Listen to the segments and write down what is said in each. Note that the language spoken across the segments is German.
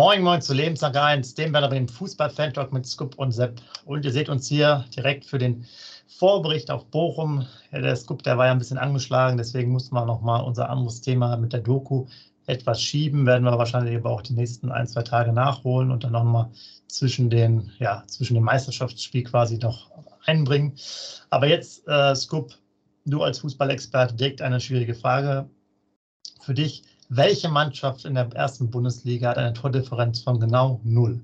Moin, moin zu Lebenslang 1, dem Werder Bremen Fußball-Fan-Talk mit Scoop und Sepp. Und ihr seht uns hier direkt für den Vorbericht auf Bochum. Der Scoop, der war ja ein bisschen angeschlagen, deswegen mussten wir nochmal unser anderes Thema mit der Doku etwas schieben. Werden wir wahrscheinlich aber auch die nächsten ein, zwei Tage nachholen und dann nochmal zwischen ja, zwischen dem Meisterschaftsspiel quasi noch einbringen. Aber jetzt, äh, Scoop, du als Fußballexperte, direkt eine schwierige Frage für dich. Welche Mannschaft in der ersten Bundesliga hat eine Tordifferenz von genau null?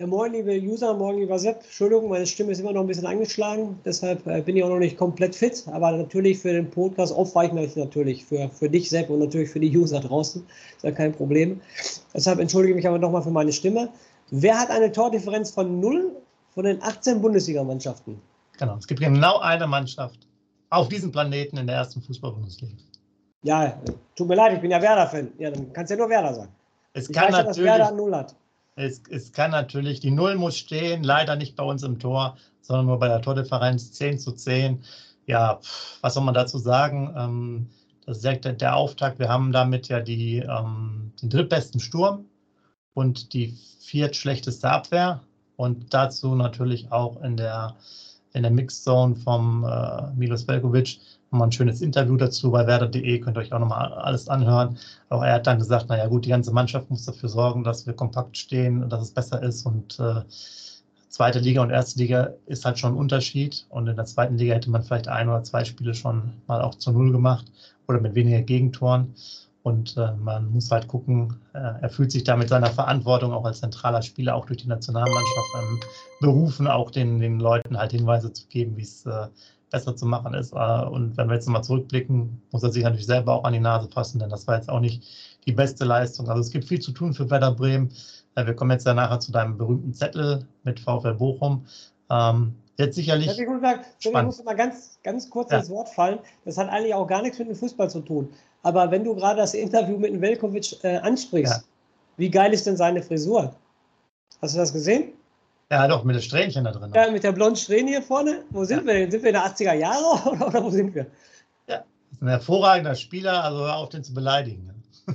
Ja, moin, liebe User, moin, lieber Sepp. Entschuldigung, meine Stimme ist immer noch ein bisschen angeschlagen, deshalb äh, bin ich auch noch nicht komplett fit. Aber natürlich für den Podcast aufweichen ich natürlich für, für dich, Sepp, und natürlich für die User draußen. Ist ja kein Problem. Deshalb entschuldige ich mich aber nochmal für meine Stimme. Wer hat eine Tordifferenz von null von den 18 Bundesligamannschaften? Genau, es gibt genau eine Mannschaft auf diesem Planeten in der ersten Fußball-Bundesliga. Ja, tut mir leid, ich bin ja Werder-Fan. Ja, dann kannst du ja nur Werder sagen. Es ich kann weiß ja, dass Werder null hat. Es, es, kann natürlich, die Null muss stehen, leider nicht bei uns im Tor, sondern nur bei der Tordifferenz 10 zu 10. Ja, was soll man dazu sagen? Ähm, das ist der, der Auftakt. Wir haben damit ja die, ähm, den drittbesten Sturm und die viertschlechteste Abwehr und dazu natürlich auch in der, in der Mixzone vom äh, Milos Velkovic nochmal ein schönes Interview dazu bei werder.de, könnt ihr euch auch nochmal alles anhören. Auch er hat dann gesagt, naja gut, die ganze Mannschaft muss dafür sorgen, dass wir kompakt stehen und dass es besser ist. Und äh, zweite Liga und erste Liga ist halt schon ein Unterschied. Und in der zweiten Liga hätte man vielleicht ein oder zwei Spiele schon mal auch zu Null gemacht oder mit weniger Gegentoren. Und äh, man muss halt gucken, äh, er fühlt sich da mit seiner Verantwortung auch als zentraler Spieler, auch durch die Nationalmannschaft ähm, berufen, auch den, den Leuten halt Hinweise zu geben, wie es äh, besser zu machen ist. Äh, und wenn wir jetzt nochmal zurückblicken, muss er sich natürlich selber auch an die Nase fassen, denn das war jetzt auch nicht die beste Leistung. Also es gibt viel zu tun für Werder Bremen. Äh, wir kommen jetzt ja nachher zu deinem berühmten Zettel mit VfL Bochum. Ähm, jetzt sicherlich. Ja, ich muss mal ganz, ganz kurz ja. das Wort fallen. Das hat eigentlich auch gar nichts mit dem Fußball zu tun. Aber wenn du gerade das Interview mit dem Velkovic äh, ansprichst, ja. wie geil ist denn seine Frisur? Hast du das gesehen? Ja, doch, mit den Strähnchen da drin. Ja, mit der blonden Strähne hier vorne. Wo sind ja. wir denn? Sind wir in den 80er Jahren oder, oder wo sind wir? Ja, das ist ein hervorragender Spieler, also hör auf, den zu beleidigen. Ne?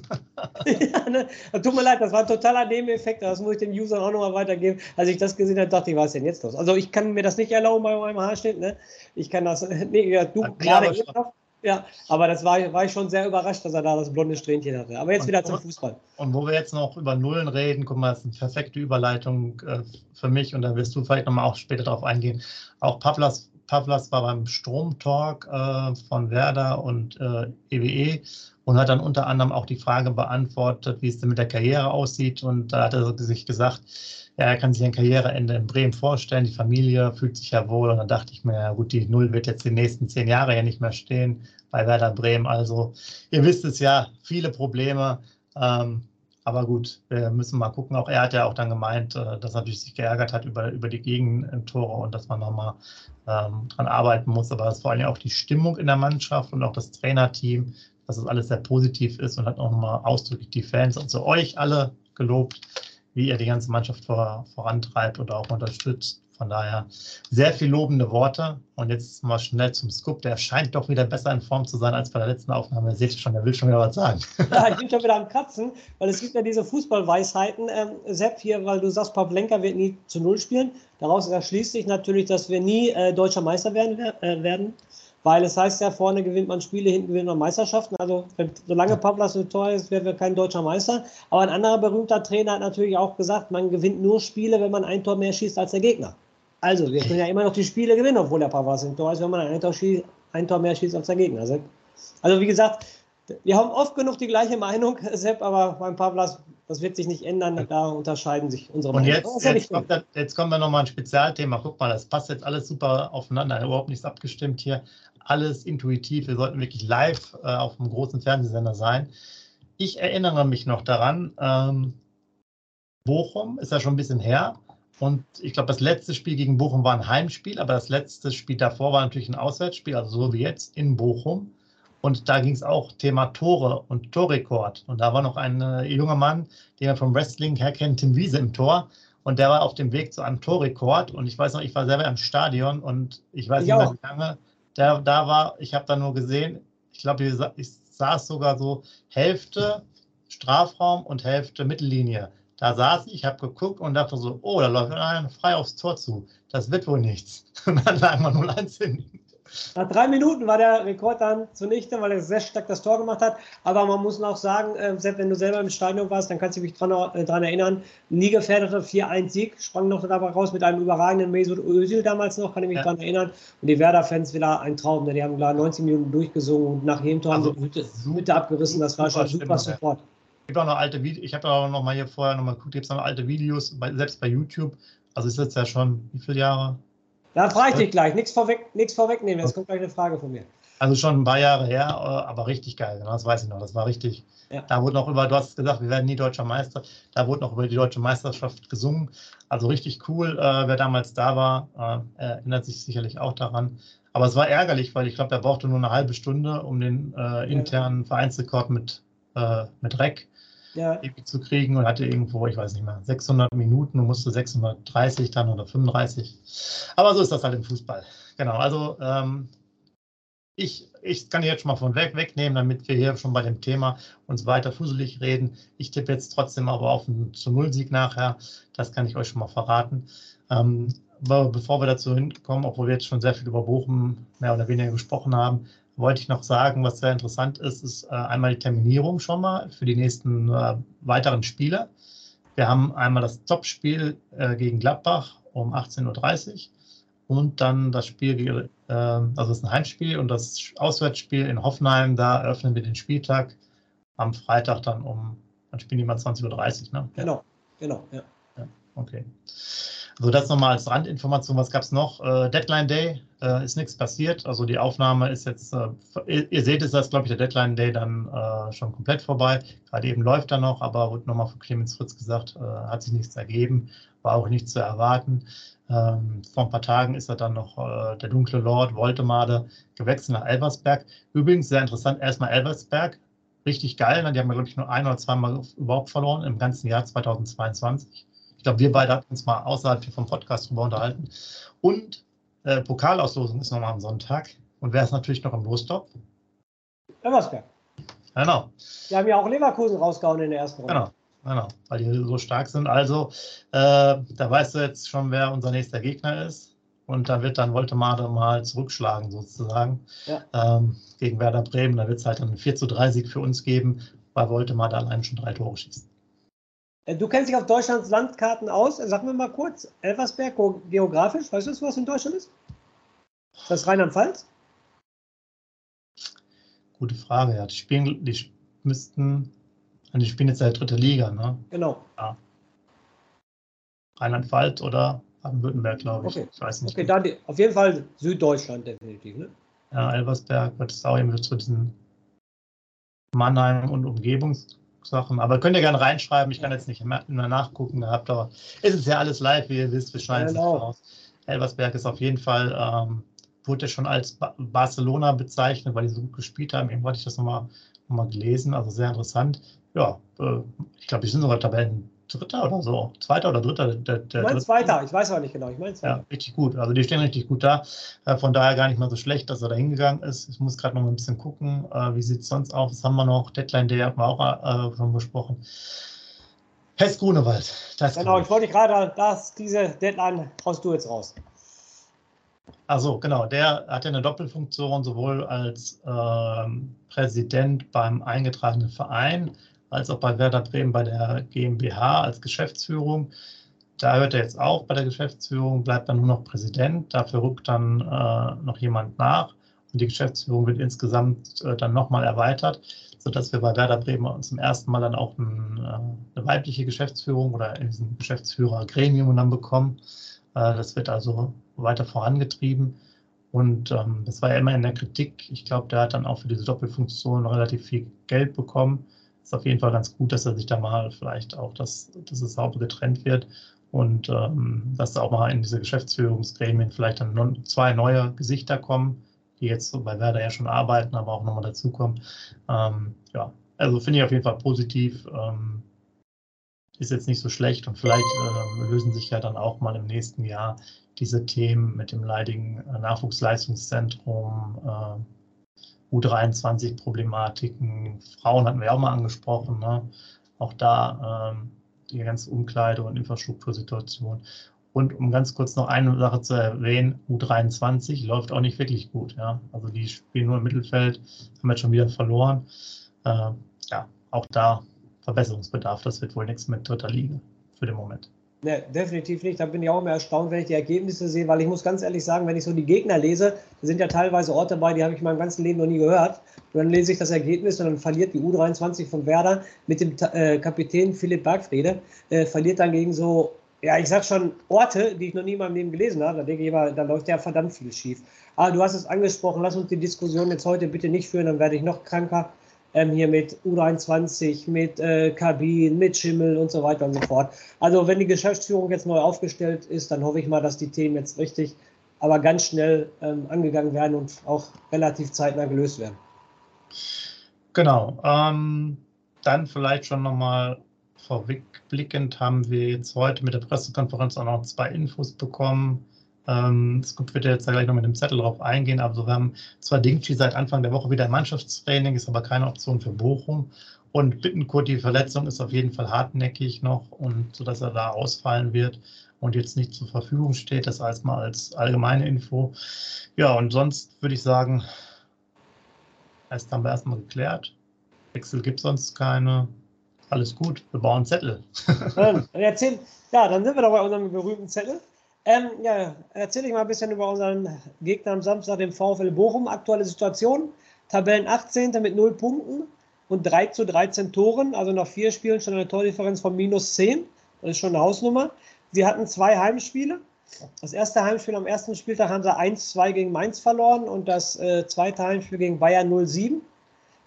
ja, ne? Tut mir leid, das war ein totaler Nebeneffekt. Das muss ich den Usern auch nochmal weitergeben. Als ich das gesehen habe, dachte ich, was ist denn jetzt los? Also, ich kann mir das nicht erlauben bei meinem Haarschnitt. Ne? Ich kann das. Nee, ja, du gerade eben noch. Ja, aber das war, war ich schon sehr überrascht, dass er da das blonde Strähnchen hatte. Aber jetzt und, wieder zum Fußball. Und wo wir jetzt noch über Nullen reden, guck mal, das ist eine perfekte Überleitung äh, für mich und da wirst du vielleicht nochmal auch später darauf eingehen. Auch Pavlas, Pavlas war beim Stromtalk äh, von Werder und äh, EWE und hat dann unter anderem auch die Frage beantwortet, wie es denn mit der Karriere aussieht. Und da hat er sich gesagt, er kann sich ein Karriereende in Bremen vorstellen. Die Familie fühlt sich ja wohl. Und dann dachte ich mir, ja gut, die Null wird jetzt die nächsten zehn Jahre ja nicht mehr stehen bei Werder Bremen. Also, ihr wisst es ja, viele Probleme. Ähm, aber gut, wir müssen mal gucken. Auch er hat ja auch dann gemeint, äh, dass er sich geärgert hat über, über die Gegentore und dass man nochmal ähm, dran arbeiten muss. Aber ist vor allem auch die Stimmung in der Mannschaft und auch das Trainerteam, dass das alles sehr positiv ist und hat auch nochmal ausdrücklich die Fans und zu euch alle gelobt wie ihr die ganze Mannschaft vor, vorantreibt oder auch unterstützt. Von daher sehr viel lobende Worte. Und jetzt mal schnell zum Scoop. Der scheint doch wieder besser in Form zu sein als bei der letzten Aufnahme. Ihr seht schon, der will schon wieder was sagen. Ja, ich bin schon wieder am Kratzen, weil es gibt ja diese Fußballweisheiten. Ähm, Sepp hier, weil du sagst, Pavlenka wird nie zu Null spielen. Daraus erschließt sich natürlich, dass wir nie äh, deutscher Meister werden. Äh, werden weil es heißt ja, vorne gewinnt man Spiele, hinten gewinnt man Meisterschaften. Also wenn, solange Pavlas so teuer ist, werden wir kein deutscher Meister. Aber ein anderer berühmter Trainer hat natürlich auch gesagt, man gewinnt nur Spiele, wenn man ein Tor mehr schießt als der Gegner. Also wir können ja immer noch die Spiele gewinnen, obwohl der Pavlas im Tor ist, wenn man ein Tor, schießt, ein Tor mehr schießt als der Gegner. Also, also wie gesagt, wir haben oft genug die gleiche Meinung, Sepp, aber beim Pavlas, das wird sich nicht ändern. Da unterscheiden sich unsere Meinungen. Und jetzt, jetzt, kommt, jetzt kommen wir nochmal ein Spezialthema. Guck mal, das passt jetzt alles super aufeinander. Überhaupt nichts abgestimmt hier alles intuitiv. Wir sollten wirklich live äh, auf einem großen Fernsehsender sein. Ich erinnere mich noch daran, ähm, Bochum ist ja schon ein bisschen her. Und ich glaube, das letzte Spiel gegen Bochum war ein Heimspiel, aber das letzte Spiel davor war natürlich ein Auswärtsspiel, also so wie jetzt in Bochum. Und da ging es auch Thema Tore und Torrekord. Und da war noch ein äh, junger Mann, den er vom Wrestling her kennt, Tim Wiese im Tor. Und der war auf dem Weg zu einem Torrekord. Und ich weiß noch, ich war selber im Stadion und ich weiß ich nicht mehr, wie lange der da war. Ich habe da nur gesehen, ich glaube, ich saß sogar so Hälfte Strafraum und Hälfte Mittellinie. Da saß ich, habe geguckt und dachte so, oh, da läuft einer frei aufs Tor zu. Das wird wohl nichts. Und dann lagen wir 0-1 hinten. Nach drei Minuten war der Rekord dann zunichte, weil er sehr stark das Tor gemacht hat. Aber man muss noch sagen, äh, selbst wenn du selber im Stadion warst, dann kannst du dich daran äh, erinnern, nie gefährdeter 4-1-Sieg, sprang noch dabei raus mit einem überragenden Mesut Özil damals noch, kann ich mich ja. daran erinnern. Und die Werder-Fans wieder ein Traum, denn die haben klar 90 Minuten durchgesungen und nach jedem Tor also, haben sie die Hütte abgerissen. Das war schon super Support. Ich habe auch noch alte Videos, ich habe auch noch mal hier vorher noch mal geguckt, gibt es noch alte Videos, selbst bei YouTube. Also ist jetzt ja schon, wie viele Jahre? Da frage ich dich gleich, nichts vorweg, nichts vorwegnehmen, jetzt kommt gleich eine Frage von mir. Also schon ein paar Jahre her, äh, aber richtig geil, das weiß ich noch, das war richtig. Ja. Da wurde noch über, du hast gesagt, wir werden nie deutscher Meister, da wurde noch über die deutsche Meisterschaft gesungen. Also richtig cool, äh, wer damals da war, äh, erinnert sich sicherlich auch daran. Aber es war ärgerlich, weil ich glaube, er brauchte nur eine halbe Stunde, um den äh, internen Vereinsrekord mit, äh, mit REC ja. zu kriegen und hatte irgendwo, ich weiß nicht mehr, 600 Minuten und musste 630 dann oder 35. Aber so ist das halt im Fußball. Genau, also ähm, ich, ich kann jetzt schon mal von weg wegnehmen, damit wir hier schon bei dem Thema uns weiter fuselig reden. Ich tippe jetzt trotzdem aber auf einen zu Null-Sieg nachher. Das kann ich euch schon mal verraten. Ähm, bevor wir dazu hinkommen, obwohl wir jetzt schon sehr viel über Bochum mehr oder weniger gesprochen haben, wollte ich noch sagen, was sehr interessant ist, ist äh, einmal die Terminierung schon mal für die nächsten äh, weiteren Spiele. Wir haben einmal das Topspiel äh, gegen Gladbach um 18.30 Uhr und dann das Spiel, also es ist ein Heimspiel und das Auswärtsspiel in Hoffenheim, da eröffnen wir den Spieltag am Freitag dann um, dann spielen die mal 20.30 Uhr, ne? Genau, genau, ja. Okay. Also das nochmal als Randinformation. Was gab es noch? Äh, Deadline Day äh, ist nichts passiert. Also die Aufnahme ist jetzt, äh, ihr, ihr, seht es, dass, glaube ich, der Deadline Day dann äh, schon komplett vorbei. Gerade eben läuft er noch, aber wurde nochmal von Clemens Fritz gesagt, äh, hat sich nichts ergeben, war auch nicht zu erwarten. Ähm, vor ein paar Tagen ist er dann noch äh, der dunkle Lord Voltemade gewechselt nach Elversberg. Übrigens sehr interessant, erstmal Elversberg, richtig geil. Ne? Die haben ja, glaube ich, nur ein oder zweimal überhaupt verloren im ganzen Jahr 2022. Ich glaube, wir beide hatten uns mal außerhalb vom Podcast drüber unterhalten. Und äh, Pokalauslosung ist nochmal am Sonntag. Und wer ist natürlich noch im Lostopf? Eversberg. Genau. Die haben ja auch Leverkusen rausgehauen in der ersten Runde. Genau. Genau, weil die so stark sind. Also, äh, da weißt du jetzt schon, wer unser nächster Gegner ist. Und da wird dann Voltemade mal zurückschlagen, sozusagen, ja. ähm, gegen Werder Bremen. Da wird es halt einen 4 zu 3 Sieg für uns geben, weil Voltemade allein schon drei Tore schießt. Äh, du kennst dich auf Deutschlands Landkarten aus. Sag mir mal kurz, Elversberg geografisch, weißt du, was in Deutschland ist? Ist das Rheinland-Pfalz? Gute Frage, ja. Die spielen, die müssten, die spielen jetzt ja dritte Liga, ne? Genau. Ja. Rheinland-Pfalz oder Baden-Württemberg, glaube ich. Okay. Ich weiß nicht. Okay, dann die, auf jeden Fall Süddeutschland definitiv, ne? Ja, Elversberg auch irgendwie zu diesen Mannheim und Umgebungs Sachen. Aber könnt ihr gerne reinschreiben. Ich kann jetzt nicht mehr nachgucken gehabt, aber es ist ja alles live, wie ihr wisst. Wir schneiden genau. es raus. Elversberg ist auf jeden Fall, ähm, wurde schon als ba Barcelona bezeichnet, weil die so gut gespielt haben. Eben hatte ich das nochmal noch mal gelesen. Also sehr interessant. Ja, äh, ich glaube, die sind sogar Tabellen Dritter oder so, Zweiter oder Dritter. Der, der ich meine Zweiter, ich weiß aber nicht genau. Ich meine Ja, richtig gut. Also die stehen richtig gut da. Äh, von daher gar nicht mal so schlecht, dass er da hingegangen ist. Ich muss gerade noch mal ein bisschen gucken, äh, wie sieht es sonst aus. Was haben wir noch? Deadline Day hatten wir auch äh, schon besprochen. Hess Grunewald. genau, cool. ich wollte gerade, dass diese Deadline haust du jetzt raus. Also genau, der hat ja eine Doppelfunktion, sowohl als ähm, Präsident beim eingetragenen Verein als auch bei Werder Bremen bei der GmbH als Geschäftsführung. Da hört er jetzt auf bei der Geschäftsführung, bleibt dann nur noch Präsident. Dafür rückt dann äh, noch jemand nach und die Geschäftsführung wird insgesamt äh, dann nochmal erweitert, sodass wir bei Werder Bremen zum ersten Mal dann auch ein, äh, eine weibliche Geschäftsführung oder in diesem Geschäftsführergremium dann bekommen. Äh, das wird also weiter vorangetrieben. Und ähm, das war ja immer in der Kritik. Ich glaube, der hat dann auch für diese Doppelfunktion relativ viel Geld bekommen ist auf jeden Fall ganz gut, dass er sich da mal vielleicht auch, dass, dass es sauber getrennt wird und ähm, dass da auch mal in diese Geschäftsführungsgremien vielleicht dann zwei neue Gesichter kommen, die jetzt bei Werder ja schon arbeiten, aber auch nochmal dazukommen. Ähm, ja, also finde ich auf jeden Fall positiv. Ähm, ist jetzt nicht so schlecht und vielleicht äh, lösen sich ja dann auch mal im nächsten Jahr diese Themen mit dem leidigen Nachwuchsleistungszentrum. Äh, U23-Problematiken. Frauen hatten wir auch mal angesprochen. Ne? Auch da ähm, die ganze Umkleide und Infrastruktursituation. Und um ganz kurz noch eine Sache zu erwähnen, U23 läuft auch nicht wirklich gut. Ja? Also die spielen nur im Mittelfeld, haben jetzt schon wieder verloren. Äh, ja, auch da Verbesserungsbedarf. Das wird wohl nichts mit dritter Liga für den Moment. Ne, definitiv nicht. Da bin ich auch immer erstaunt, wenn ich die Ergebnisse sehe, weil ich muss ganz ehrlich sagen, wenn ich so die Gegner lese, da sind ja teilweise Orte dabei, die habe ich in meinem ganzen Leben noch nie gehört. Und dann lese ich das Ergebnis und dann verliert die U23 von Werder mit dem äh, Kapitän Philipp Bergfriede, äh, verliert dann gegen so, ja, ich sag schon Orte, die ich noch nie in meinem Leben gelesen habe. Da denke ich immer, da läuft ja verdammt viel schief. Aber du hast es angesprochen, lass uns die Diskussion jetzt heute bitte nicht führen, dann werde ich noch kranker ähm, hier mit U23, mit äh, Kabin, mit Schimmel und so weiter und so fort. Also wenn die Geschäftsführung jetzt neu aufgestellt ist, dann hoffe ich mal, dass die Themen jetzt richtig, aber ganz schnell ähm, angegangen werden und auch relativ zeitnah gelöst werden. Genau. Ähm, dann vielleicht schon nochmal vorwegblickend haben wir jetzt heute mit der Pressekonferenz auch noch zwei Infos bekommen. Ähm, Scoop wird jetzt gleich noch mit dem Zettel drauf eingehen, aber wir haben zwar Dingchi seit Anfang der Woche wieder im Mannschaftstraining, ist aber keine Option für Bochum. Und Bittenkurt, die Verletzung ist auf jeden Fall hartnäckig noch und so dass er da ausfallen wird und jetzt nicht zur Verfügung steht. Das heißt mal als allgemeine Info. Ja, und sonst würde ich sagen, erst haben wir erstmal geklärt. Wechsel gibt es sonst keine. Alles gut, wir bauen Zettel. erzähl, ja, dann sind wir doch bei unserem berühmten Zettel. Ähm, ja, erzähle ich mal ein bisschen über unseren Gegner am Samstag, dem VfL Bochum. Aktuelle Situation: Tabellen 18. mit 0 Punkten und 3 zu 13 Toren. Also nach vier Spielen schon eine Tordifferenz von minus 10. Das ist schon eine Hausnummer. Sie hatten zwei Heimspiele. Das erste Heimspiel am ersten Spieltag haben sie 1-2 gegen Mainz verloren und das äh, zweite Heimspiel gegen Bayern 0-7.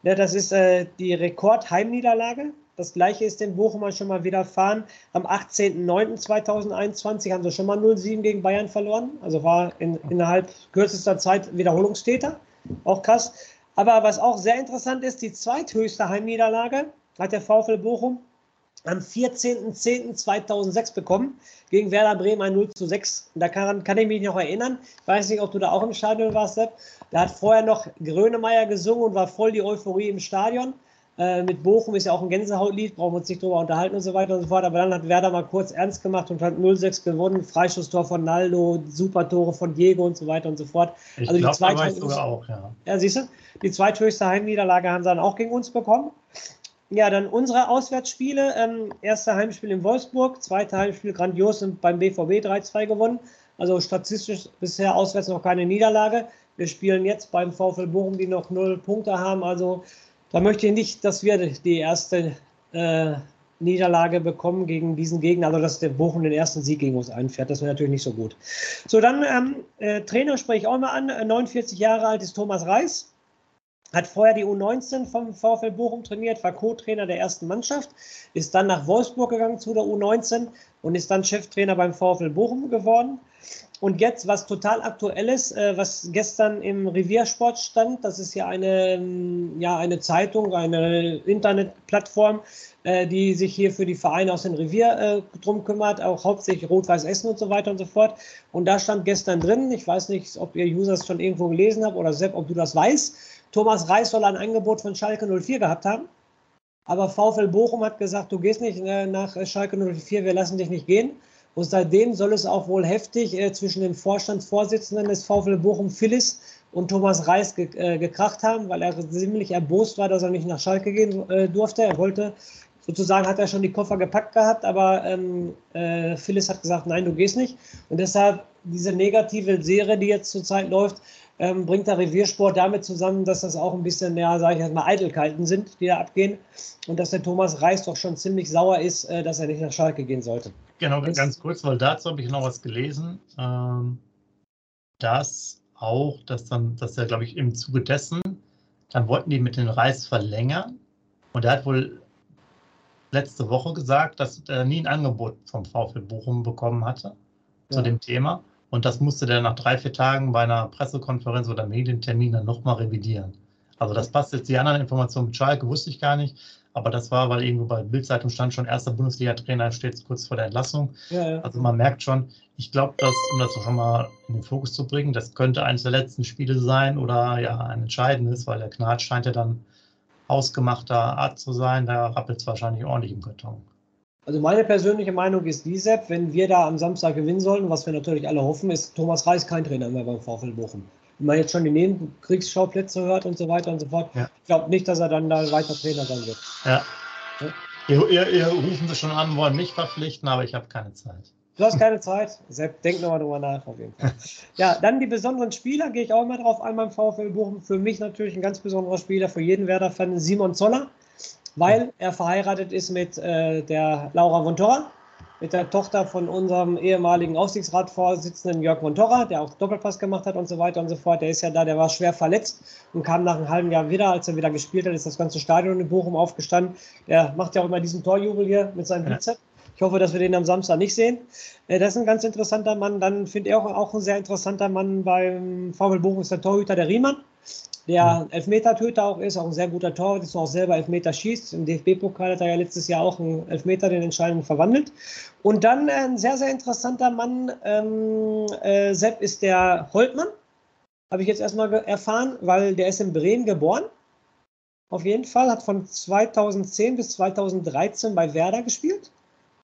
Ja, das ist äh, die Rekordheimniederlage das gleiche ist den Bochumern schon mal widerfahren. Am 18.09.2021 haben sie schon mal 0-7 gegen Bayern verloren. Also war in, innerhalb kürzester Zeit Wiederholungstäter. Auch krass. Aber was auch sehr interessant ist, die zweithöchste Heimniederlage hat der VfL Bochum am 14.10.2006 bekommen gegen Werder Bremen ein 0 zu 6. Da kann, kann, ich mich noch erinnern. Ich weiß nicht, ob du da auch im Stadion warst, Sepp. Da hat vorher noch Grönemeyer gesungen und war voll die Euphorie im Stadion. Äh, mit Bochum ist ja auch ein Gänsehautlied, brauchen wir uns nicht drüber unterhalten und so weiter und so fort. Aber dann hat Werder mal kurz ernst gemacht und hat 0-6 gewonnen. Freischusstor von Naldo, super Tore von Diego und so weiter und so fort. Ich also glaub, die sogar auch, ja. Ja, siehst du? Die zweithöchste Heimniederlage haben sie dann auch gegen uns bekommen. Ja, dann unsere Auswärtsspiele. Ähm, erste Heimspiel in Wolfsburg, zweite Heimspiel grandios und beim BVB 3-2 gewonnen. Also statistisch bisher auswärts noch keine Niederlage. Wir spielen jetzt beim VfL Bochum, die noch null Punkte haben. Also da möchte ich nicht, dass wir die erste äh, Niederlage bekommen gegen diesen Gegner, also dass der Bochum den ersten Sieg gegen uns einfährt. Das wäre natürlich nicht so gut. So, dann ähm, äh, Trainer spreche ich auch mal an. 49 äh, Jahre alt ist Thomas Reis. Hat vorher die U19 vom VfL Bochum trainiert, war Co-Trainer der ersten Mannschaft, ist dann nach Wolfsburg gegangen zu der U19 und ist dann Cheftrainer beim VfL Bochum geworden. Und jetzt was total aktuelles, äh, was gestern im Reviersport stand, das ist ja eine, ähm, ja eine Zeitung, eine Internetplattform, äh, die sich hier für die Vereine aus dem Revier äh, drum kümmert, auch hauptsächlich Rot-Weiß Essen und so weiter und so fort. Und da stand gestern drin, ich weiß nicht, ob ihr Users schon irgendwo gelesen habt oder Sepp, ob du das weißt, Thomas Reis soll ein Angebot von Schalke 04 gehabt haben. Aber VfL Bochum hat gesagt, du gehst nicht äh, nach Schalke 04, wir lassen dich nicht gehen. Und seitdem soll es auch wohl heftig äh, zwischen dem Vorstandsvorsitzenden des VfL Bochum, Phyllis, und Thomas Reis ge äh, gekracht haben, weil er ziemlich erbost war, dass er nicht nach Schalke gehen äh, durfte. Er wollte, sozusagen hat er schon die Koffer gepackt gehabt, aber ähm, äh, Phyllis hat gesagt, nein, du gehst nicht. Und deshalb diese negative Serie, die jetzt zurzeit läuft, ähm, bringt der Reviersport damit zusammen, dass das auch ein bisschen, ja, sage ich jetzt mal, Eitelkeiten sind, die da abgehen. Und dass der Thomas Reis doch schon ziemlich sauer ist, äh, dass er nicht nach Schalke gehen sollte. Genau, ganz kurz, weil dazu habe ich noch was gelesen, ähm, dass auch, dass dann, dass er, glaube ich, im Zuge dessen, dann wollten die mit dem Reis verlängern und er hat wohl letzte Woche gesagt, dass er nie ein Angebot vom VfL Bochum bekommen hatte ja. zu dem Thema und das musste der nach drei, vier Tagen bei einer Pressekonferenz oder Medientermin dann nochmal revidieren. Also das passt jetzt, die anderen Informationen mit Schalke wusste ich gar nicht, aber das war, weil irgendwo bei Bildzeitung stand schon, erster Bundesliga-Trainer steht kurz vor der Entlassung. Ja, ja. Also man merkt schon, ich glaube, dass, um das schon mal in den Fokus zu bringen, das könnte eines der letzten Spiele sein oder ja ein entscheidendes, weil der Knat scheint ja dann ausgemachter Art zu sein. Da rappelt es wahrscheinlich ordentlich im Karton. Also meine persönliche Meinung ist die, Sepp, wenn wir da am Samstag gewinnen sollten, was wir natürlich alle hoffen, ist Thomas Reis kein Trainer mehr beim VfL Bochum. Wenn man jetzt schon die Nebenkriegsschauplätze hört und so weiter und so fort, ja. ich glaube nicht, dass er dann da weiter Trainer sein wird. Ja. ja. Ihr, ihr, ihr, rufen Sie schon an, wollen mich verpflichten, aber ich habe keine Zeit. Du hast keine Zeit. Sepp, denk nochmal drüber nach, auf jeden Fall. Ja, dann die besonderen Spieler, gehe ich auch mal drauf ein beim VfL Bochum. Für mich natürlich ein ganz besonderer Spieler, für jeden Werder-Fan, Simon Zoller weil er verheiratet ist mit äh, der Laura von Torra, mit der Tochter von unserem ehemaligen Aufsichtsratsvorsitzenden Jörg von Torra, der auch Doppelpass gemacht hat und so weiter und so fort. Der ist ja da, der war schwer verletzt und kam nach einem halben Jahr wieder. Als er wieder gespielt hat, ist das ganze Stadion in Bochum aufgestanden. Der macht ja auch immer diesen Torjubel hier mit seinem Bizeps. Ich hoffe, dass wir den am Samstag nicht sehen. Äh, das ist ein ganz interessanter Mann. Dann finde ich auch, auch ein sehr interessanter Mann beim VfL Bochum ist der Torhüter der Riemann der Elfmetertöter auch ist, auch ein sehr guter Torwart, ist auch selber Elfmeter schießt. Im DFB-Pokal hat er ja letztes Jahr auch einen Elfmeter den Entscheidenden verwandelt. Und dann äh, ein sehr, sehr interessanter Mann, ähm, äh, Sepp, ist der Holtmann. Habe ich jetzt erstmal erfahren, weil der ist in Bremen geboren. Auf jeden Fall, hat von 2010 bis 2013 bei Werder gespielt.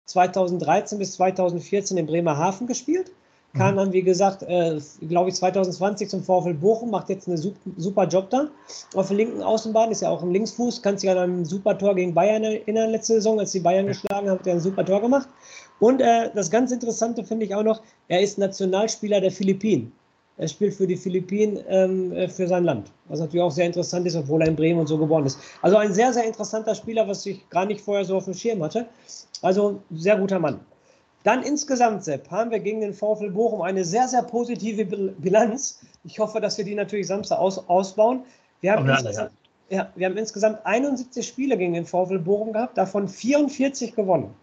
2013 bis 2014 in Bremerhaven gespielt kam dann, wie gesagt, äh, glaube ich, 2020 zum VfL Bochum, macht jetzt einen super Job da. Auf der linken Außenbahn ist ja auch ein Linksfuß, kann sich an einem super Tor gegen Bayern erinnern letzte Saison, als die Bayern geschlagen haben, hat er ein super Tor gemacht. Und äh, das ganz Interessante finde ich auch noch, er ist Nationalspieler der Philippinen. Er spielt für die Philippinen ähm, äh, für sein Land, was natürlich auch sehr interessant ist, obwohl er in Bremen und so geboren ist. Also ein sehr, sehr interessanter Spieler, was ich gar nicht vorher so auf dem Schirm hatte. Also sehr guter Mann. Dann insgesamt, Sepp, haben wir gegen den VfL Bochum eine sehr, sehr positive Bilanz. Ich hoffe, dass wir die natürlich Samstag aus, ausbauen. Wir haben, insgesamt, ja, wir haben insgesamt 71 Spiele gegen den VfL Bochum gehabt, davon 44 gewonnen,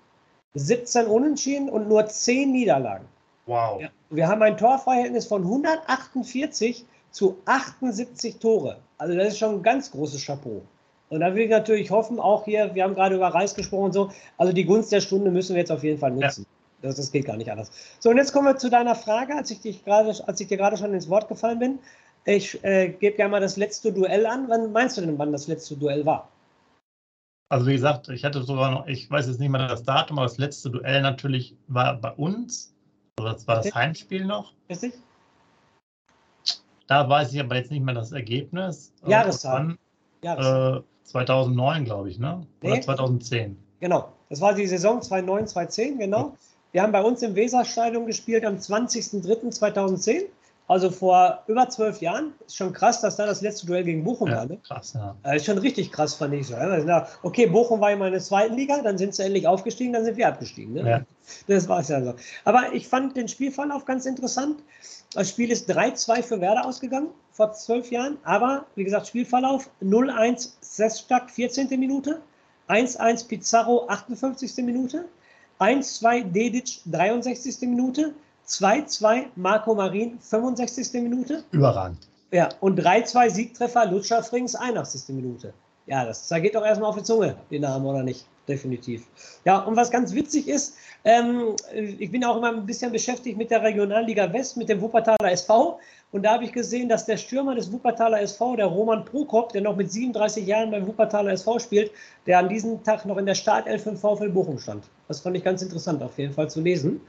17 Unentschieden und nur 10 Niederlagen. Wow. Ja, wir haben ein Torverhältnis von 148 zu 78 Tore. Also das ist schon ein ganz großes Chapeau. Und da will ich natürlich hoffen, auch hier, wir haben gerade über Reis gesprochen und so, also die Gunst der Stunde müssen wir jetzt auf jeden Fall nutzen. Ja. Das, das geht gar nicht anders. So, und jetzt kommen wir zu deiner Frage, als ich, dich grade, als ich dir gerade schon ins Wort gefallen bin. Ich äh, gebe ja mal das letzte Duell an. Wann meinst du denn, wann das letzte Duell war? Also wie gesagt, ich hatte sogar noch, ich weiß jetzt nicht mehr das Datum, aber das letzte Duell natürlich war bei uns. Also das war das Heimspiel noch. Richtig. Da weiß ich aber jetzt nicht mehr das Ergebnis. Jahreszahl. Äh, 2009, glaube ich, ne? Oder nee. 2010. Genau. Das war die Saison 2009, 2010, genau. Wir haben bei uns im Weserstadion gespielt am 20.03.2010, also vor über zwölf Jahren. Ist schon krass, dass da das letzte Duell gegen Bochum ja, war. Ne? Krass, ja. Das ist schon richtig krass, fand ich so. Okay, Bochum war immer in der zweiten Liga, dann sind sie endlich aufgestiegen, dann sind wir abgestiegen. Ne? Ja. Das war es ja so. Aber ich fand den Spielverlauf ganz interessant. Das Spiel ist 3-2 für Werder ausgegangen vor zwölf Jahren, aber wie gesagt, Spielverlauf 0-1 Sestak, 14. Minute, 1-1 Pizarro, 58. Minute, 1-2 Dedic, 63. Minute, 2-2 Marco Marin, 65. Minute. Überragend. Ja, und 3-2 Siegtreffer Lutscher Frings, 81. Minute. Ja, das geht doch erstmal auf die Zunge, die Namen, oder nicht? Definitiv. Ja, und was ganz witzig ist, ähm, ich bin auch immer ein bisschen beschäftigt mit der Regionalliga West, mit dem Wuppertaler SV. Und da habe ich gesehen, dass der Stürmer des Wuppertaler SV, der Roman Prokop, der noch mit 37 Jahren beim Wuppertaler SV spielt, der an diesem Tag noch in der Startelf von VfL Bochum stand. Das fand ich ganz interessant, auf jeden Fall zu lesen.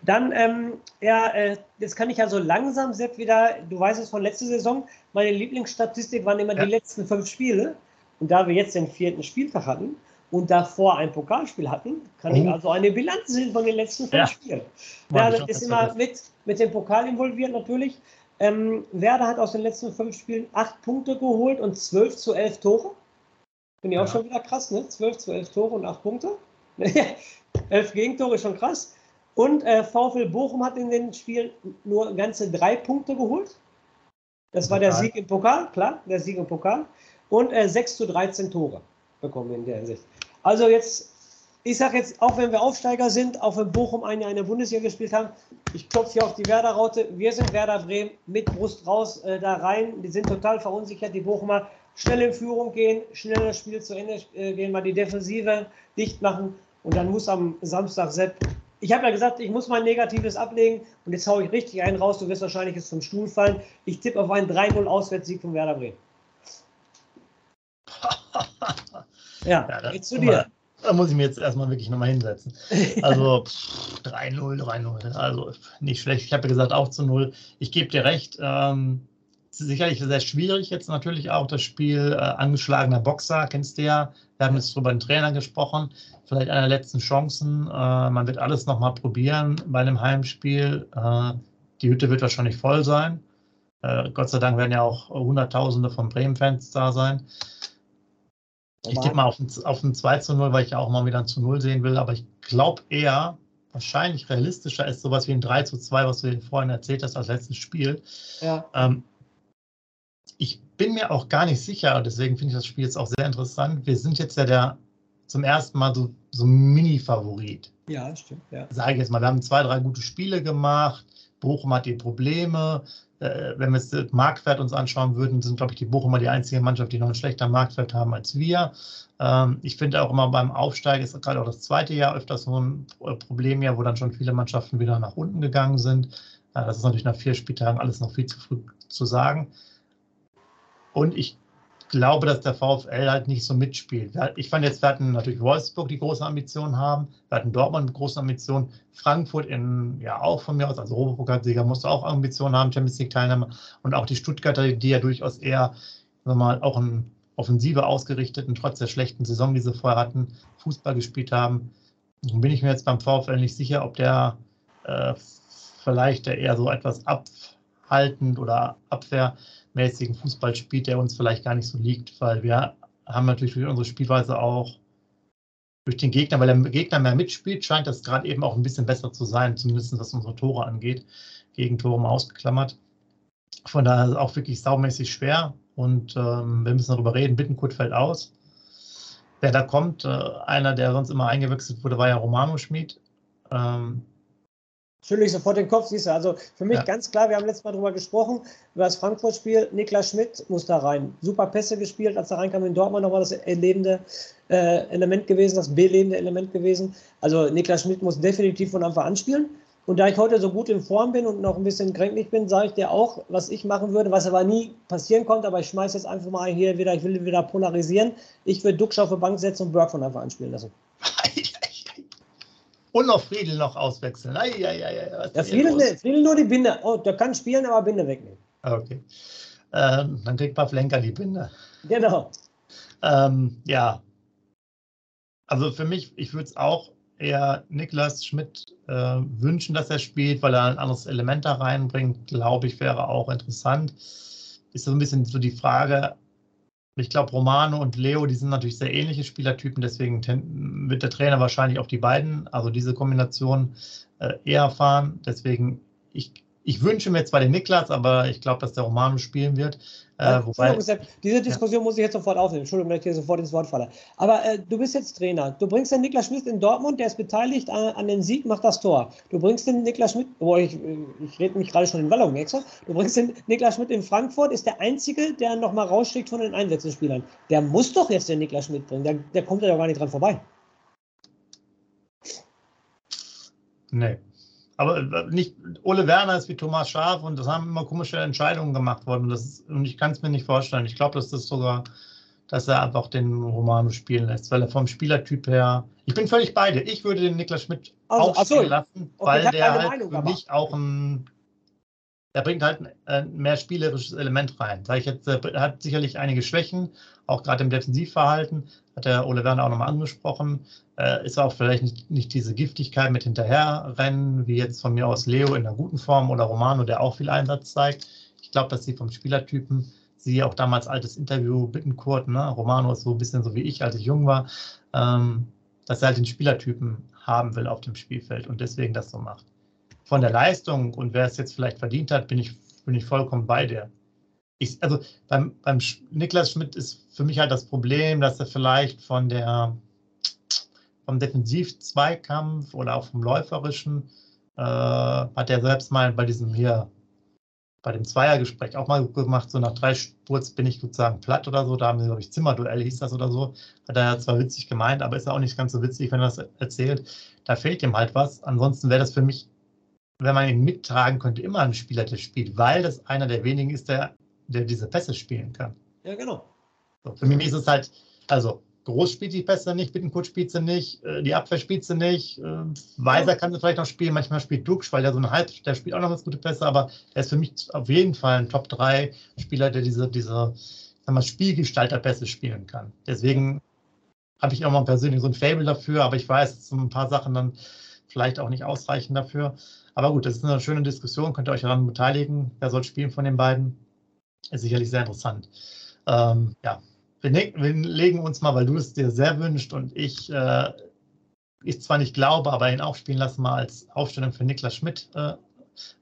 Dann, ähm, ja, äh, jetzt kann ich ja so langsam, Sepp, wieder, du weißt es von letzter Saison, meine Lieblingsstatistik waren immer ja. die letzten fünf Spiele. Und da wir jetzt den vierten Spieltag hatten und davor ein Pokalspiel hatten, kann oh. ich also eine Bilanz sehen von den letzten fünf ja. Spielen. Ja, das ist immer mit, mit dem Pokal involviert natürlich. Ähm, Werder hat aus den letzten fünf Spielen acht Punkte geholt und zwölf zu elf Tore. Finde ich auch ja. schon wieder krass, ne? Zwölf zu elf Tore und acht Punkte. elf Gegentore ist schon krass. Und äh, VfL Bochum hat in den Spielen nur ganze drei Punkte geholt. Das war der Sieg im Pokal, klar, der Sieg im Pokal. Und äh, 6 zu 13 Tore bekommen wir in der Hinsicht. Also jetzt ich sage jetzt, auch wenn wir Aufsteiger sind, auch wenn Bochum ein Jahr in der Bundesliga gespielt haben, ich klopfe hier auf die Werder-Raute. Wir sind Werder Bremen mit Brust raus äh, da rein. Die sind total verunsichert, die Bochumer. schnell in Führung gehen, schnell das Spiel zu Ende äh, gehen, mal die Defensive dicht machen und dann muss am Samstag Sepp. Ich habe ja gesagt, ich muss mein Negatives ablegen und jetzt haue ich richtig einen raus. Du wirst wahrscheinlich jetzt zum Stuhl fallen. Ich tippe auf einen 3-0 Auswärtssieg von Werder Bremen. ja, ja jetzt zu dir. Da muss ich mir jetzt erstmal wirklich nochmal hinsetzen. Also 3-0, 3-0. Also nicht schlecht. Ich habe ja gesagt, auch zu 0. Ich gebe dir recht. Ähm, sicherlich sehr schwierig jetzt natürlich auch das Spiel äh, angeschlagener Boxer, kennst du ja. Wir haben jetzt drüber den Trainer gesprochen. Vielleicht einer der letzten Chancen. Äh, man wird alles nochmal probieren bei einem Heimspiel. Äh, die Hütte wird wahrscheinlich voll sein. Äh, Gott sei Dank werden ja auch Hunderttausende von Bremen-Fans da sein. Ich tippe mal auf ein, auf ein 2 zu 0, weil ich ja auch mal wieder ein zu 0 sehen will. Aber ich glaube eher, wahrscheinlich realistischer ist sowas wie ein 3 zu 2, was du vorhin erzählt hast als letztes Spiel. Ja. Ähm, ich bin mir auch gar nicht sicher, deswegen finde ich das Spiel jetzt auch sehr interessant. Wir sind jetzt ja der zum ersten Mal so, so Mini-Favorit. Ja, stimmt. Ja. Sage ich jetzt mal, wir haben zwei, drei gute Spiele gemacht. Bochum hat die Probleme äh, wenn wir jetzt das Marktwert uns anschauen würden, sind, glaube ich, die Bochumer die einzige Mannschaft, die noch einen schlechteren Marktwert haben als wir. Ähm, ich finde auch immer beim Aufsteigen ist gerade auch das zweite Jahr öfters so ein äh, Problemjahr, wo dann schon viele Mannschaften wieder nach unten gegangen sind. Äh, das ist natürlich nach vier Spieltagen alles noch viel zu früh zu sagen. Und ich glaube, dass der VfL halt nicht so mitspielt. Ich fand jetzt, wir hatten natürlich Wolfsburg, die große Ambitionen haben. Wir hatten Dortmund mit großen Ambitionen. Frankfurt in, ja, auch von mir aus, also Europapokalsieger musste auch Ambitionen haben, Champions League Teilnahme. Und auch die Stuttgarter, die ja durchaus eher, sagen mal, auch Offensive ausgerichtet und trotz der schlechten Saison, die sie vorher hatten, Fußball gespielt haben. Nun bin ich mir jetzt beim VfL nicht sicher, ob der äh, vielleicht eher so etwas abhaltend oder Abwehr mäßigen Fußball spielt, der uns vielleicht gar nicht so liegt, weil wir haben natürlich durch unsere Spielweise auch durch den Gegner, weil der Gegner mehr mitspielt, scheint das gerade eben auch ein bisschen besser zu sein, zumindest was unsere Tore angeht. Gegentore mal ausgeklammert. Von daher ist es auch wirklich saumäßig schwer und ähm, wir müssen darüber reden. Bittenkurt fällt aus. Wer da kommt, äh, einer, der sonst immer eingewechselt wurde, war ja Romano Schmid. Ähm, schüttle ich sofort den Kopf, siehst du. Also für mich ja. ganz klar, wir haben letztes Mal darüber gesprochen, über das Frankfurt-Spiel. Niklas Schmidt muss da rein. Super Pässe gespielt, als er reinkam in Dortmund, nochmal das erlebende äh, Element gewesen, das belebende Element gewesen. Also Niklas Schmidt muss definitiv von Anfang an spielen. Und da ich heute so gut in Form bin und noch ein bisschen kränklich bin, sage ich dir auch, was ich machen würde, was aber nie passieren konnte, aber ich schmeiße jetzt einfach mal hier wieder, ich will wieder polarisieren. Ich würde Duxch auf die Bank setzen und Burke von Anfang an spielen lassen. Und noch Friedel noch auswechseln. Ei, ei, ei, ja, Friedel, Friedel nur die Binde. Oh, der kann spielen, aber Binde wegnehmen. Okay. Ähm, dann kriegt Pavlenka die Binde. Genau. Ähm, ja. Also für mich, ich würde es auch eher Niklas Schmidt äh, wünschen, dass er spielt, weil er ein anderes Element da reinbringt. Glaube ich, wäre auch interessant. Ist so ein bisschen so die Frage, ich glaube, Romano und Leo, die sind natürlich sehr ähnliche Spielertypen, deswegen wird der Trainer wahrscheinlich auf die beiden, also diese Kombination, äh, eher fahren. Deswegen, ich, ich wünsche mir zwar den Niklas, aber ich glaube, dass der Romano spielen wird. Äh, wobei, diese Diskussion ja. muss ich jetzt sofort aufnehmen. Entschuldigung, wenn ich hier sofort ins Wort falle. Aber äh, du bist jetzt Trainer. Du bringst den Niklas Schmidt in Dortmund, der ist beteiligt an, an dem Sieg, macht das Tor. Du bringst den Niklas Schmidt, boah, ich, ich rede mich gerade schon in Wallung extra. Du bringst den Niklas Schmidt in Frankfurt, ist der Einzige, der nochmal rausschlägt von den Einwechselspielern. Der muss doch jetzt den Niklas Schmidt bringen. Der, der kommt ja doch gar nicht dran vorbei. Nee. Aber äh, nicht, Ole Werner ist wie Thomas Schaaf und das haben immer komische Entscheidungen gemacht worden. Das ist, und ich kann es mir nicht vorstellen. Ich glaube, dass das sogar, dass er einfach den Romano spielen lässt, weil er vom Spielertyp her. Ich bin völlig bei dir. Ich würde den Niklas Schmidt also, auch spielen lassen, okay, weil der halt Meinung, für mich auch ein er bringt halt ein mehr spielerisches Element rein. Sag ich jetzt, er hat sicherlich einige Schwächen, auch gerade im Defensivverhalten, hat der Ole Werner auch nochmal angesprochen. Äh, ist auch vielleicht nicht, nicht, diese Giftigkeit mit Hinterherrennen, wie jetzt von mir aus Leo in einer guten Form oder Romano, der auch viel Einsatz zeigt. Ich glaube, dass sie vom Spielertypen, sie auch damals altes Interview Bittenkurt, ne? Romano ist so ein bisschen so wie ich, als ich jung war, ähm, dass er halt den Spielertypen haben will auf dem Spielfeld und deswegen das so macht von der Leistung und wer es jetzt vielleicht verdient hat, bin ich, bin ich vollkommen bei dir. Ich, also beim, beim Niklas Schmidt ist für mich halt das Problem, dass er vielleicht von der vom Defensiv-Zweikampf oder auch vom Läuferischen äh, hat er selbst mal bei diesem hier bei dem Zweiergespräch auch mal gemacht, so nach drei Spurz bin ich sozusagen platt oder so. Da haben sie, glaube ich, Zimmerduell hieß das oder so. Hat er ja zwar witzig gemeint, aber ist auch nicht ganz so witzig, wenn er das erzählt. Da fehlt ihm halt was. Ansonsten wäre das für mich, wenn man ihn mittragen könnte, immer ein Spieler, der spielt, weil das einer der wenigen ist, der, der diese Pässe spielen kann. Ja, genau. So, für mich ist es halt, also Groß spielt die Pässe nicht, Bittenkurt spielt sie nicht, äh, die Abwehr spielt sie nicht. Äh, Weiser kann sie vielleicht noch spielen, manchmal spielt Dux, weil der so ein Halb, der spielt auch noch ganz gute Pässe, aber er ist für mich auf jeden Fall ein Top 3 Spieler, der diese, diese sagen wir, Spielgestalter-Pässe spielen kann. Deswegen habe ich auch mal persönlich so ein Fable dafür, aber ich weiß, dass so ein paar Sachen dann vielleicht auch nicht ausreichen dafür. Aber gut, das ist eine schöne Diskussion, könnt ihr euch daran beteiligen. Wer soll spielen von den beiden? Ist sicherlich sehr interessant. Ähm, ja, wir, ne-, wir, legen uns mal, weil du es dir sehr wünscht und ich, äh, ich zwar nicht glaube, aber ihn auch spielen lassen, mal als Aufstellung für Niklas Schmidt äh,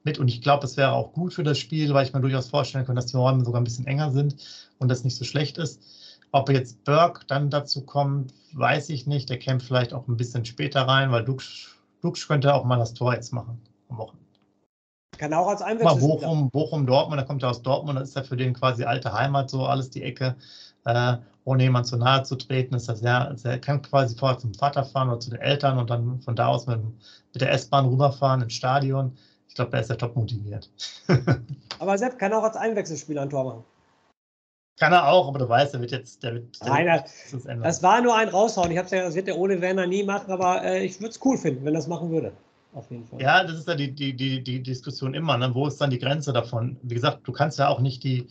mit. Und ich glaube, es wäre auch gut für das Spiel, weil ich mir durchaus vorstellen kann, dass die Räume sogar ein bisschen enger sind und das nicht so schlecht ist. Ob jetzt Burke dann dazu kommt, weiß ich nicht. Der kämpft vielleicht auch ein bisschen später rein, weil Dux, Dux könnte auch mal das Tor jetzt machen am Wochenende. Kann auch als Einwechselspieler. Bochum, Bochum, Dortmund, da kommt er aus Dortmund, das ist ja für den quasi alte Heimat, so alles die Ecke äh, ohne jemand zu nahe zu treten. Ist das sehr, sehr, kann quasi vorher zum Vater fahren oder zu den Eltern und dann von da aus mit, mit der S-Bahn rüberfahren ins Stadion. Ich glaube, der ist ja top motiviert. aber Sepp kann auch als Einwechselspieler ein Tor machen. Kann er auch, aber du weißt, der wird jetzt. Der wird, der Nein, das, das, war nur ein Raushauen. Ich habe ja, das wird der Ole Werner nie machen, aber äh, ich würde es cool finden, wenn er das machen würde. Auf jeden Fall. Ja, das ist ja die, die, die, die Diskussion immer. Ne? Wo ist dann die Grenze davon? Wie gesagt, du kannst ja auch nicht die,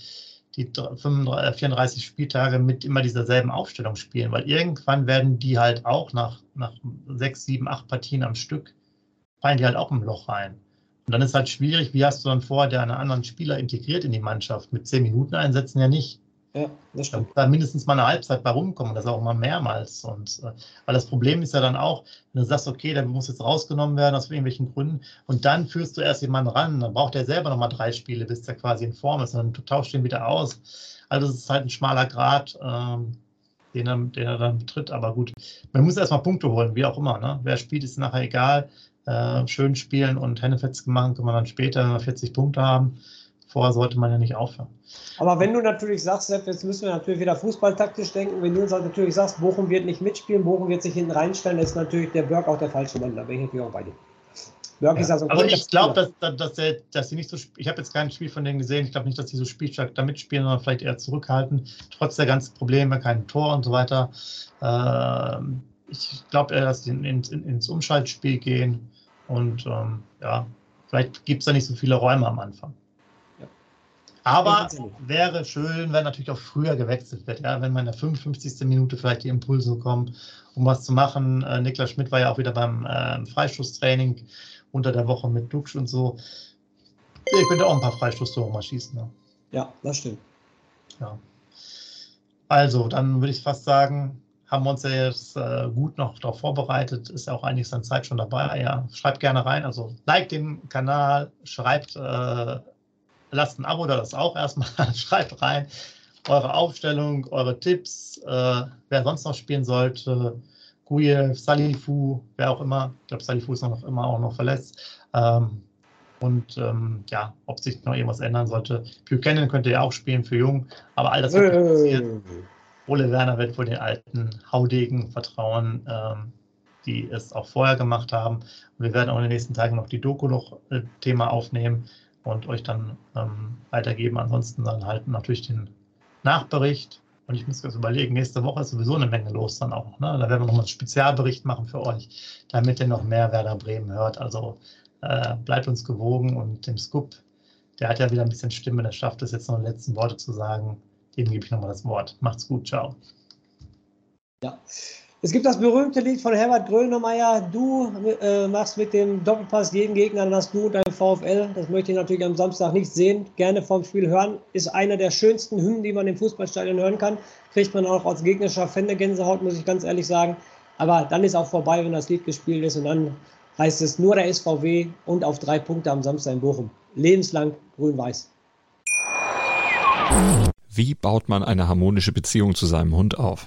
die 35, 34 äh, Spieltage mit immer dieser Aufstellung spielen, weil irgendwann werden die halt auch nach, nach sechs, sieben, acht Partien am Stück, fallen die halt auch im Loch rein. Und dann ist halt schwierig, wie hast du dann vorher einen anderen Spieler integriert in die Mannschaft? Mit zehn Minuten einsetzen ja nicht. Ja, das stimmt. Da mindestens mal eine Halbzeit bei rumkommen, das auch mal mehrmals. Und äh, weil das Problem ist ja dann auch, wenn du sagst, okay, der muss jetzt rausgenommen werden aus irgendwelchen Gründen und dann führst du erst jemanden ran, dann braucht er selber nochmal drei Spiele, bis der quasi in Form ist und dann tauscht ihn wieder aus. Also es ist halt ein schmaler Grad, ähm, den, er, den er dann betritt. Aber gut, man muss erstmal Punkte holen, wie auch immer. Ne? Wer spielt, ist nachher egal. Äh, schön spielen und Hennefetz gemacht, kann man dann später 40 Punkte haben vorher sollte man ja nicht aufhören. Aber wenn du natürlich sagst, jetzt müssen wir natürlich wieder fußballtaktisch denken, wenn du natürlich sagst, Bochum wird nicht mitspielen, Bochum wird sich hinten reinstellen, ist natürlich der Berg auch der falsche Mann. Da bin ich natürlich auch bei dir. Berg ja. ist also Aber ich glaube, dass, dass, dass, dass sie nicht so, ich habe jetzt kein Spiel von denen gesehen, ich glaube nicht, dass sie so spielstark da mitspielen, sondern vielleicht eher zurückhalten, trotz der ganzen Probleme, kein Tor und so weiter. Ähm, ich glaube eher, dass sie in, in, ins Umschaltspiel gehen und ähm, ja, vielleicht gibt es da nicht so viele Räume am Anfang. Aber wäre schön, wenn natürlich auch früher gewechselt wird, ja, wenn man in der 55. Minute vielleicht die Impulse kommen, um was zu machen. Äh, Niklas Schmidt war ja auch wieder beim äh, Freistoßtraining unter der Woche mit Duxch und so. Ihr könnt auch ein paar Freistoßtore mal schießen. Ne? Ja, das stimmt. Ja. Also, dann würde ich fast sagen, haben wir uns ja jetzt äh, gut noch darauf vorbereitet. Ist ja auch einiges an Zeit schon dabei. Ja, schreibt gerne rein. Also, like den Kanal, schreibt äh, lasst ein Abo da, das auch erstmal. Schreibt rein eure Aufstellung, eure Tipps, äh, wer sonst noch spielen sollte. Guyev, Salifu, wer auch immer. Ich glaube, Salifu ist noch immer auch noch verletzt. Ähm, und ähm, ja, ob sich noch irgendwas ändern sollte. Buchanan könnte ja auch spielen für Jung, aber all das wird passiert. Ole Werner wird wohl den alten Haudegen vertrauen, ähm, die es auch vorher gemacht haben. Und wir werden auch in den nächsten Tagen noch die Doku noch äh, Thema aufnehmen und euch dann ähm, weitergeben. Ansonsten dann halt natürlich den Nachbericht. Und ich muss jetzt überlegen, nächste Woche ist sowieso eine Menge los dann auch. Ne? Da werden wir nochmal einen Spezialbericht machen für euch, damit ihr noch mehr Werder Bremen hört. Also äh, bleibt uns gewogen und dem Scoop, der hat ja wieder ein bisschen Stimme, der schafft es jetzt noch die letzten Worte zu sagen. Dem gebe ich nochmal das Wort. Macht's gut, ciao. Ja, es gibt das berühmte Lied von Herbert Grönemeyer. Du äh, machst mit dem Doppelpass jeden Gegner, hast du dein VfL. Das möchte ich natürlich am Samstag nicht sehen. Gerne vom Spiel hören. Ist einer der schönsten Hymnen, die man im Fußballstadion hören kann. Kriegt man auch als gegnerischer Fan der Gänsehaut, muss ich ganz ehrlich sagen. Aber dann ist auch vorbei, wenn das Lied gespielt ist. Und dann heißt es nur der SVW und auf drei Punkte am Samstag in Bochum. Lebenslang grün-weiß. Wie baut man eine harmonische Beziehung zu seinem Hund auf?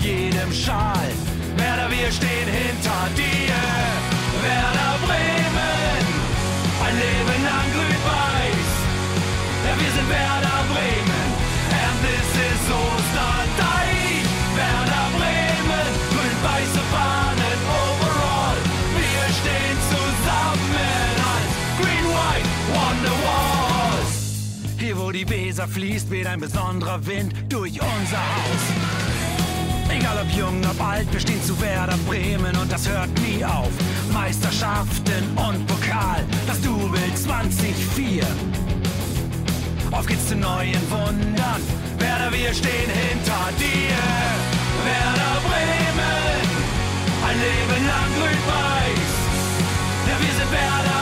Jedem Schal, Werder, wir stehen hinter dir. Werder Bremen, ein Leben lang grün-weiß. Ja, wir sind Werder Bremen, and this is Osterdeich. Werder Bremen, grün-weiße Fahnen overall. Wir stehen zusammen als Green White Wonderwalls. Hier wo die Weser fließt, weht ein besonderer Wind durch unser Haus. Egal ob jung, ob alt, wir stehen zu Werder Bremen und das hört nie auf. Meisterschaften und Pokal, das Double 2004. Auf geht's zu neuen Wundern. Werder, wir stehen hinter dir. Werder Bremen, ein Leben lang grün-weiß. Ja, wir sind Werder